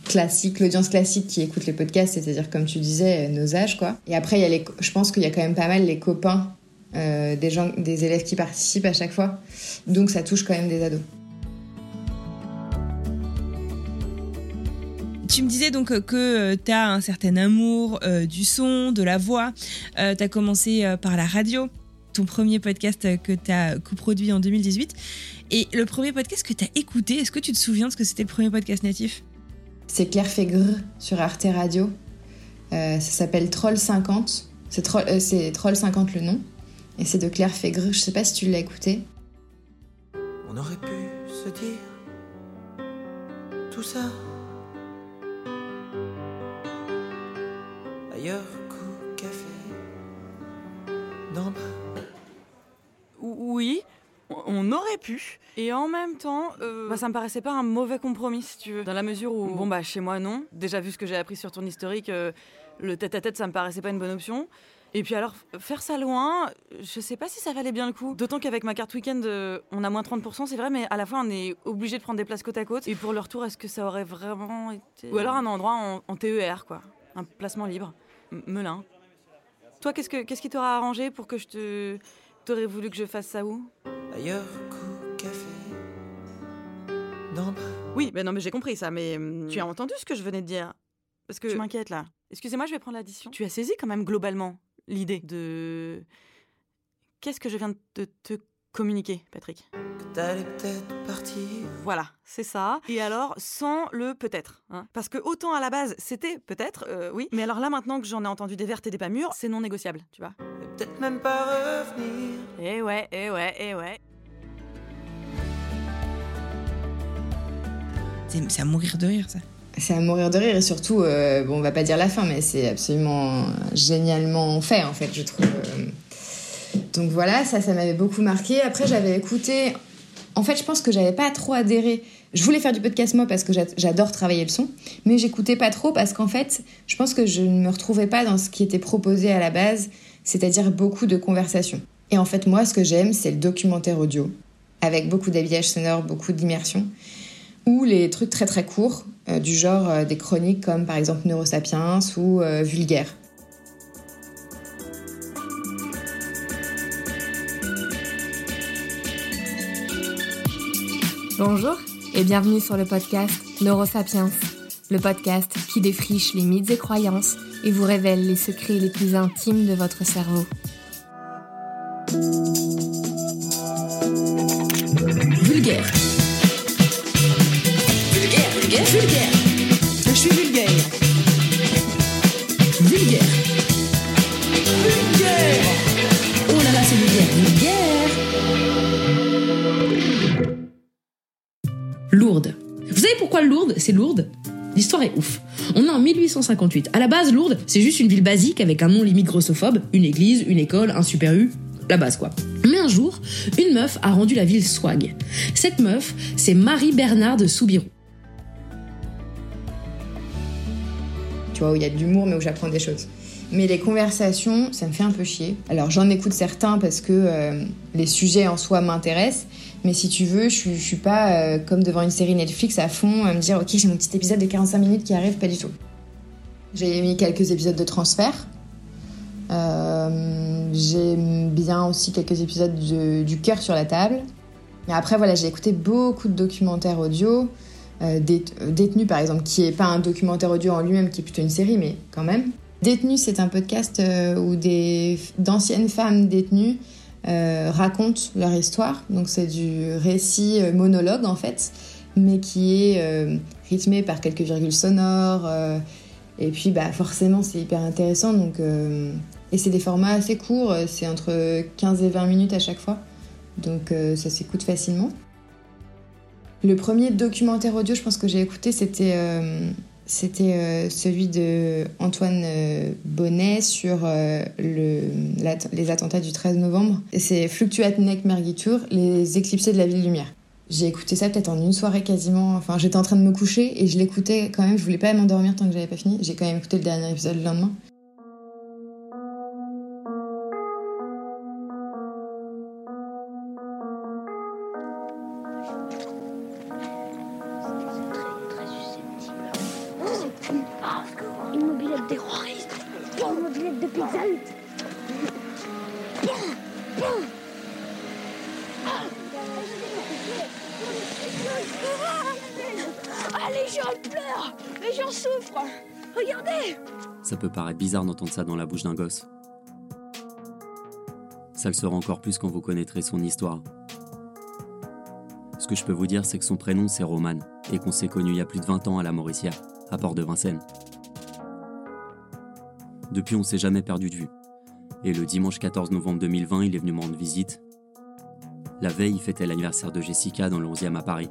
[SPEAKER 1] classiques, l'audience classique qui écoute les podcasts, c'est-à-dire, comme tu disais, nos âges, quoi. Et après, il y a les, je pense qu'il y a quand même pas mal les copains euh, des, gens, des élèves qui participent à chaque fois. Donc ça touche quand même des ados.
[SPEAKER 4] Tu me disais donc que euh, tu as un certain amour euh, du son, de la voix. tu as commencé par la radio, ton premier podcast que tu as coproduit en 2018. Et le premier podcast que tu as écouté, est-ce que tu te souviens de ce que c'était le premier podcast natif?
[SPEAKER 1] C'est Claire Fégre sur Arte Radio. ça s'appelle Troll 50. C'est Troll, Troll 50 le nom. Et c'est de Claire Fégre, je sais pas si tu l'as écouté.
[SPEAKER 5] On aurait pu se dire tout ça ailleurs qu'au café d'en bas.
[SPEAKER 6] On aurait pu. Et en même temps, euh, bah, ça me paraissait pas un mauvais compromis, si tu veux. Dans la mesure où, bon, bah, chez moi, non. Déjà, vu ce que j'ai appris sur ton historique, euh, le tête-à-tête, ça me paraissait pas une bonne option. Et puis alors, faire ça loin, je sais pas si ça valait bien le coup. D'autant qu'avec ma carte week-end, euh, on a moins 30%, c'est vrai, mais à la fin, on est obligé de prendre des places côte à côte. Et pour le retour, est-ce que ça aurait vraiment été. Ou alors un endroit en, en TER, quoi. Un placement libre. M- Melun. Toi, qu'est-ce, que, qu'est-ce qui t'aura arrangé pour que je te. T'aurais voulu que je fasse ça où?
[SPEAKER 5] Ailleurs, café.
[SPEAKER 6] Oui, ben non, mais j'ai compris ça, mais hum, tu as entendu ce que je venais de dire? Parce que je m'inquiète là. Excusez-moi, je vais prendre l'addition. Tu as saisi quand même globalement l'idée de. Qu'est-ce que je viens de te communiquer, Patrick?
[SPEAKER 5] Que t'allais peut-être partir.
[SPEAKER 6] Voilà, c'est ça. Et alors, sans le peut-être. hein. Parce que autant à la base, c'était peut-être, euh, oui. Mais alors là, maintenant que j'en ai entendu des vertes et des pas mûres, c'est non négociable, tu vois.
[SPEAKER 5] Et peut-être même pas revenir.
[SPEAKER 6] Eh ouais, eh ouais, eh ouais.
[SPEAKER 2] C'est à mourir de rire, ça.
[SPEAKER 1] C'est à mourir de rire et surtout, euh, bon, on va pas dire la fin, mais c'est absolument génialement fait en fait, je trouve. Donc voilà, ça, ça m'avait beaucoup marqué. Après, j'avais écouté. En fait, je pense que j'avais pas trop adhéré. Je voulais faire du podcast moi parce que j'a- j'adore travailler le son, mais j'écoutais pas trop parce qu'en fait, je pense que je ne me retrouvais pas dans ce qui était proposé à la base, c'est-à-dire beaucoup de conversations. Et en fait, moi, ce que j'aime, c'est le documentaire audio, avec beaucoup d'habillage sonore, beaucoup d'immersion ou les trucs très très courts, euh, du genre euh, des chroniques comme par exemple Neurosapiens ou euh, Vulgaire.
[SPEAKER 3] Bonjour et bienvenue sur le podcast Neurosapiens, le podcast qui défriche les mythes et croyances et vous révèle les secrets les plus intimes de votre cerveau.
[SPEAKER 7] Vulgaire. Vulgaire, vulgaire. Je suis vulgaire. Vulgaire. Vulgaire. Oh là là, c'est vulgaire. Vulgaire. Lourde. Vous savez pourquoi Lourdes, c'est Lourdes L'histoire est ouf. On est en 1858. À la base, Lourdes, c'est juste une ville basique avec un nom limite grossophobe, une église, une école, un super U, la base quoi. Mais un jour, une meuf a rendu la ville swag. Cette meuf, c'est Marie Bernard de Soubirous.
[SPEAKER 1] Tu vois, où il y a de l'humour mais où j'apprends des choses. Mais les conversations, ça me fait un peu chier. Alors j'en écoute certains parce que euh, les sujets en soi m'intéressent, mais si tu veux, je je suis pas euh, comme devant une série Netflix à fond à me dire ok j'ai mon petit épisode de 45 minutes qui arrive, pas du tout. J'ai mis quelques épisodes de transfert. Euh, J'aime bien aussi quelques épisodes de- du cœur sur la table. Mais après, voilà, j'ai écouté beaucoup de documentaires audio. Euh, euh, Détenu, par exemple, qui est pas un documentaire audio en lui-même, qui est plutôt une série, mais quand même. Détenu, c'est un podcast euh, où d'anciennes femmes détenues racontent leur histoire. Donc c'est du récit monologue en fait, mais qui est rythmé par quelques virgules sonores. et puis bah forcément c'est hyper intéressant. Donc et c'est des formats assez courts, c'est entre 15 et 20 minutes à chaque fois. Donc ça s'écoute facilement. Le premier documentaire audio, je pense que j'ai écouté, c'était euh, euh, celui de euh, Bonnet sur les attentats du 13 novembre. C'est Fluctuate Neck Mergitur, les éclipsés de la ville lumière. J'ai écouté ça peut-être en une soirée quasiment. Enfin, j'étais en train de me coucher et je l'écoutais quand même. Je voulais pas m'endormir tant que j'avais pas fini. J'ai quand même écouté le dernier épisode le lendemain.
[SPEAKER 8] Ça peut paraître bizarre d'entendre ça dans la bouche d'un gosse. Ça le sera encore plus quand vous connaîtrez son histoire. Ce que je peux vous dire, c'est que son prénom, c'est Roman, et qu'on s'est connus il y a plus de 20 ans à la Mauricière, à Port-de-Vincennes. Depuis, on s'est jamais perdu de vue. Et le dimanche 14 novembre 2020, il est venu me rendre visite. La veille, il fêtait l'anniversaire de Jessica dans le 11e à Paris.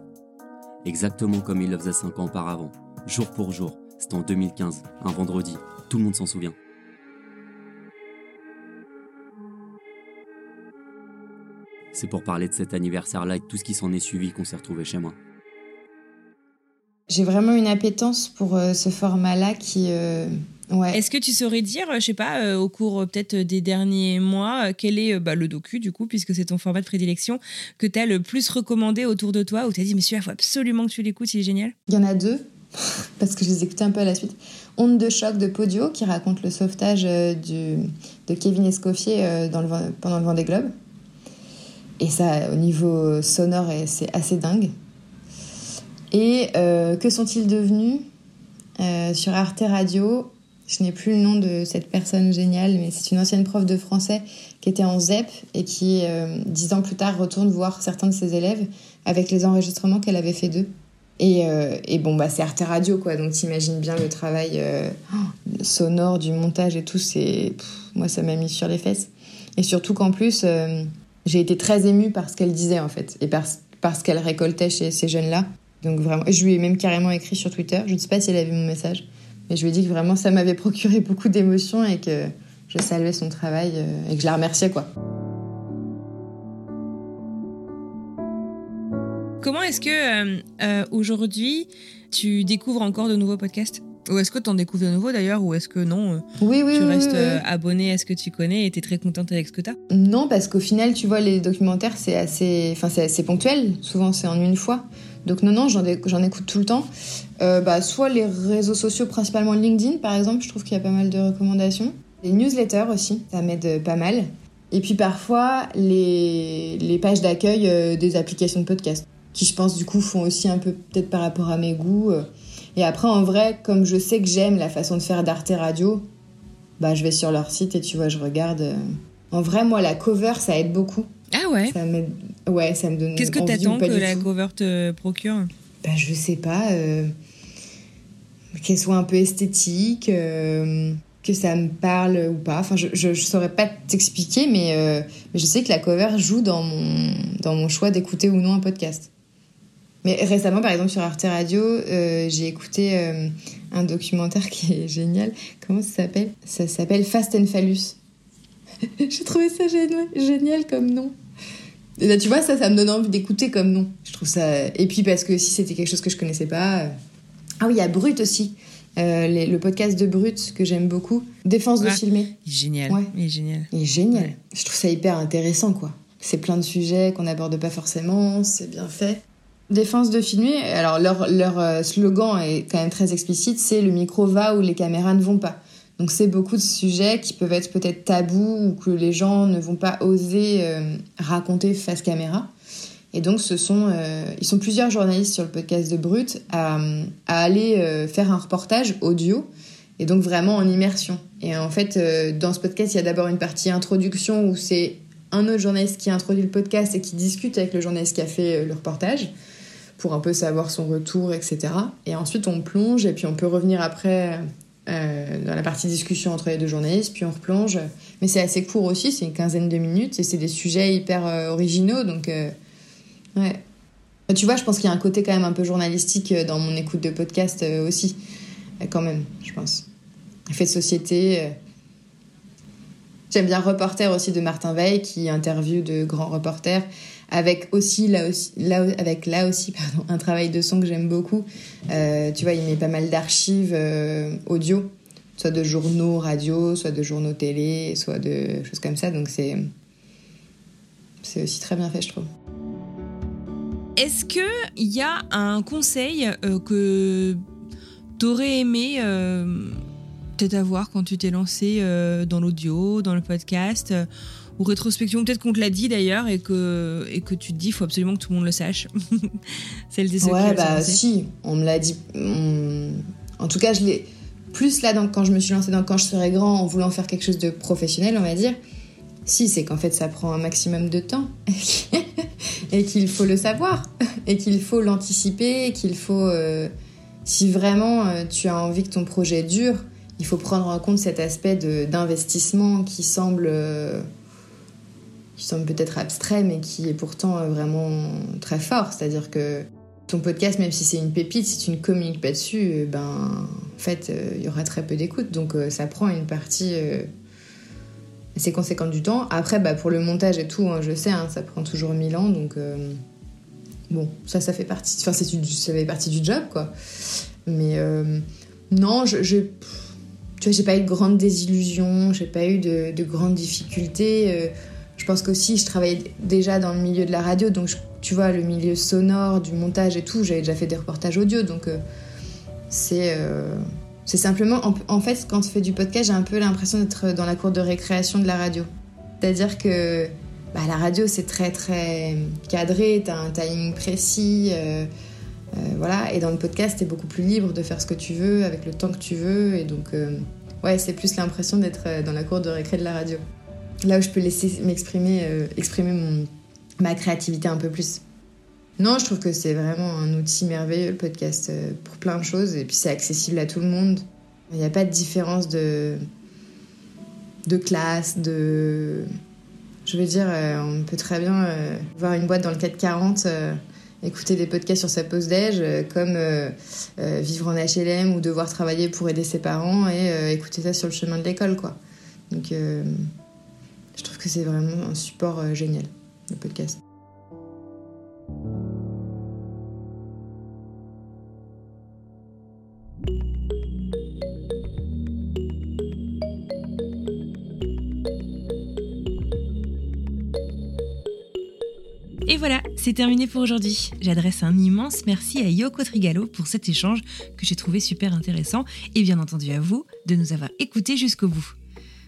[SPEAKER 8] Exactement comme il le faisait 5 ans auparavant, jour pour jour. C'était en 2015, un vendredi. Tout le monde s'en souvient. C'est pour parler de cet anniversaire-là et de tout ce qui s'en est suivi qu'on s'est retrouvé chez moi.
[SPEAKER 1] J'ai vraiment une appétence pour euh, ce format-là qui. euh, ouais.
[SPEAKER 2] Est-ce que tu saurais dire, je sais pas, euh, au cours euh, peut-être des derniers mois, euh, quel est euh, bah, le docu, du coup, puisque c'est ton format de prédilection, que tu as le plus recommandé autour de toi, où tu as dit, mais celui-là, il faut absolument que tu l'écoutes, il est génial?
[SPEAKER 1] Il y en a deux, parce que je les écoutais un peu à la suite. Onde de choc de Podio, qui raconte le sauvetage euh, de Kevin Escoffier euh, dans le, pendant le Vendée Globe. Et ça, au niveau sonore, c'est assez dingue. Et euh, que sont-ils devenus Sur Arte Radio, je n'ai plus le nom de cette personne géniale, mais c'est une ancienne prof de français qui était en ZEP et qui, dix ans plus tard, retourne voir certains de ses élèves avec les enregistrements qu'elle avait fait d'eux. Et, euh, et bon, bah, c'est Arte Radio, quoi. Donc, t'imagines bien le travail euh, sonore, du montage et tout. C'est, moi, ça m'a mis sur les fesses. Et surtout qu'en plus, euh, j'ai été très émue par ce qu'elle disait, en fait, et par, par ce qu'elle récoltait chez ces jeunes-là. Donc, vraiment, je lui ai même carrément écrit sur Twitter. Je ne sais pas si elle a vu mon message, mais je lui ai dit que vraiment, ça m'avait procuré beaucoup d'émotions et que je saluais son travail et que je la remerciais, quoi.
[SPEAKER 2] Comment est-ce que euh, euh, aujourd'hui tu découvres encore de nouveaux podcasts? Ou est-ce que tu en découvres de nouveaux d'ailleurs Ou est-ce que non euh,
[SPEAKER 1] Oui, oui,
[SPEAKER 2] Tu
[SPEAKER 1] oui,
[SPEAKER 2] restes
[SPEAKER 1] oui, oui.
[SPEAKER 2] abonné à ce que tu connais et tu es très contente avec ce que tu as
[SPEAKER 1] Non, parce qu'au final, tu vois, les documentaires, c'est assez, enfin, c'est assez ponctuel. Souvent, c'est en une fois. Donc, non, non, j'en, écoute tout le temps. Euh, bah, soit les réseaux sociaux, principalement LinkedIn, par exemple, je trouve qu'il y a pas mal de recommandations. Les newsletters aussi, ça m'aide pas mal. Et puis parfois, les, les pages d'accueil des applications de podcast, qui, je pense, du coup, font aussi un peu peut-être par rapport à mes goûts. euh. Et après, en vrai, comme je sais que j'aime la façon de faire d'Arte Radio, bah, je vais sur leur site et tu vois, je regarde. euh. En vrai, moi, la cover, ça aide beaucoup.
[SPEAKER 2] Ah ouais?
[SPEAKER 1] Ça Ouais, ça me donne.
[SPEAKER 2] Qu'est-ce que t'attends que la
[SPEAKER 1] tout.
[SPEAKER 2] cover te procure?
[SPEAKER 1] Bah, je sais pas. euh, Qu'elle soit un peu esthétique, euh, que ça me parle ou pas. Enfin, je, je, je saurais pas t'expliquer, mais, euh, mais je sais que la cover joue dans mon, dans mon choix d'écouter ou non un podcast. Mais récemment, par exemple, sur Arte Radio, euh, j'ai écouté euh, un documentaire qui est génial. Comment ça s'appelle? Ça s'appelle Fast and Phallus. j'ai trouvé ça génial, génial comme nom. Et là, tu vois, ça, ça me donne envie d'écouter comme nom. Je trouve ça. Et puis parce que si c'était quelque chose que je connaissais pas. euh, Ah oui, il y a Brut aussi. Les- le podcast de Brut que j'aime beaucoup. Défense de filmer.
[SPEAKER 2] Il est génial.
[SPEAKER 1] Ouais.
[SPEAKER 2] Il est génial.
[SPEAKER 1] Il est génial. Je trouve ça hyper intéressant, quoi. C'est plein de sujets qu'on n'aborde pas forcément, c'est bien fait. Défense de filmer, alors leur, leur euh, slogan est quand même très explicite, c'est le micro va où les caméras ne vont pas. Donc c'est beaucoup de sujets qui peuvent être peut-être tabous ou que les gens ne vont pas oser euh, raconter face caméra. Et donc ce sont, euh, ils sont plusieurs journalistes sur le podcast de Brut à, aller faire un reportage audio et donc vraiment en immersion. Et en fait, dans ce podcast, il y a d'abord une partie introduction où c'est un autre journaliste qui introduit le podcast et qui discute avec le journaliste qui a fait le reportage pour un peu savoir son retour, etc. Et ensuite, on plonge et puis on peut revenir après euh, dans la partie discussion entre les deux journalistes, puis on replonge. Mais c'est assez court aussi, c'est une quinzaine de minutes et c'est des sujets hyper euh, originaux, donc euh, ouais. Tu vois, je pense qu'il y a un côté quand même un peu journalistique dans mon écoute de podcast aussi, quand même, je pense. Fait de société. J'aime bien Reporter aussi de Martin Veil qui interviewe de grands reporters avec aussi là aussi là avec là aussi pardon un travail de son que j'aime beaucoup. Euh, tu vois, il met pas mal d'archives euh, audio, soit de journaux radio, soit de journaux télé, soit de choses comme ça. Donc c'est c'est aussi très bien fait, je trouve.
[SPEAKER 2] Est-ce que il y a un conseil euh, que t'aurais aimé euh, peut-être avoir quand tu t'es lancé dans l'audio, dans le podcast ou rétrospection Peut-être qu'on te l'a dit d'ailleurs et que et que tu te dis faut absolument que tout le monde le sache. Celle des.
[SPEAKER 1] Ouais, bah si, on me l'a dit. On- En tout cas, je l'ai plus là dans- quand je me suis lancée dans Quand je serai grand en voulant faire quelque chose de professionnel, on va dire. Si, c'est qu'en fait, ça prend un maximum de temps et qu'il faut le savoir et qu'il faut l'anticiper et qu'il faut. euh, si vraiment euh, tu as envie que ton projet dure, il faut prendre en compte cet aspect d'investissement qui semble. euh, qui semble peut-être abstrait, mais qui est pourtant euh, vraiment très fort. C'est-à-dire que ton podcast, même si c'est une pépite, si tu ne communiques pas dessus, euh, ben, en fait, euh, il y aura très peu d'écoute. Donc, ça prend une partie euh, c'est conséquent du temps. Après, bah, pour le montage et tout, hein, je sais, hein, ça prend toujours mille ans, donc bon, ça, ça fait partie, enfin, ça fait partie du job, quoi. Mais non, je, tu vois, j'ai pas eu de grandes désillusions, j'ai pas eu de grandes difficultés. Euh, je pense qu'aussi, je travaillais déjà dans le milieu de la radio, donc tu vois, le milieu sonore, du montage et tout, j'avais déjà fait des reportages audio, donc c'est c'est simplement, en, fait, quand tu fais du podcast, j'ai un peu l'impression d'être dans la cour de récréation de la radio. C'est-à-dire que bah, la radio, c'est très très cadré, t'as un timing précis, euh, euh, voilà. Et dans le podcast, t'es beaucoup plus libre de faire ce que tu veux, avec le temps que tu veux. Et donc, euh, ouais, c'est plus l'impression d'être dans la cour de récré de la radio. Là où je peux laisser m'exprimer, exprimer mon, ma créativité un peu plus. Non, je trouve que c'est vraiment un outil merveilleux, le podcast, euh, pour plein de choses. Et puis c'est accessible à tout le monde. Il n'y a pas de différence de, de classe, de... Je veux dire, euh, on peut très bien euh, voir une boîte dans le 440, écouter des podcasts sur sa pause déj, comme vivre en HLM ou devoir travailler pour aider ses parents et écouter ça sur le chemin de l'école, quoi. Donc, je trouve que c'est vraiment un support génial, le podcast.
[SPEAKER 2] Et voilà, c'est terminé pour aujourd'hui. J'adresse un immense merci à Yoko Trigalo pour cet échange que j'ai trouvé super intéressant et bien entendu à vous de nous avoir écoutés jusqu'au bout.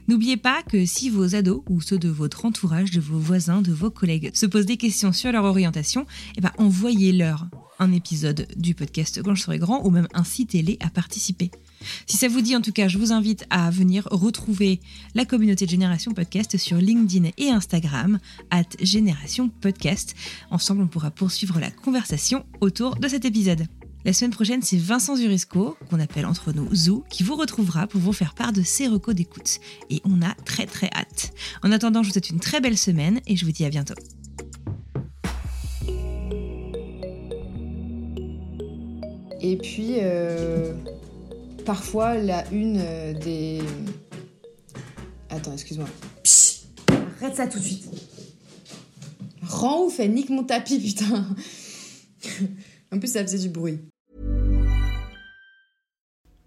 [SPEAKER 2] N'oubliez pas que si vos ados ou ceux de votre entourage, de vos voisins, de vos collègues se posent des questions sur leur orientation, eh ben envoyez-leur un épisode du podcast Quand je serai grand ou même incitez-les à participer. Si ça vous dit, en tout cas, je vous invite à venir retrouver la communauté de Génération Podcast sur LinkedIn et Instagram, at Génération Podcast. Ensemble, on pourra poursuivre la conversation autour de cet épisode. La semaine prochaine, c'est Vincent Zurisco, qu'on appelle entre nous Zou, qui vous retrouvera pour vous faire part de ses recos d'écoute. Et on a très très hâte. En attendant, je vous souhaite une très belle semaine et je vous dis à bientôt.
[SPEAKER 1] Et puis, euh, parfois, la une euh, des. Attends, excuse-moi. Arrête ça tout de suite. Rends ouf, elle nique mon tapis, putain. en plus, ça faisait du bruit.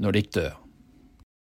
[SPEAKER 9] når de ikke dør.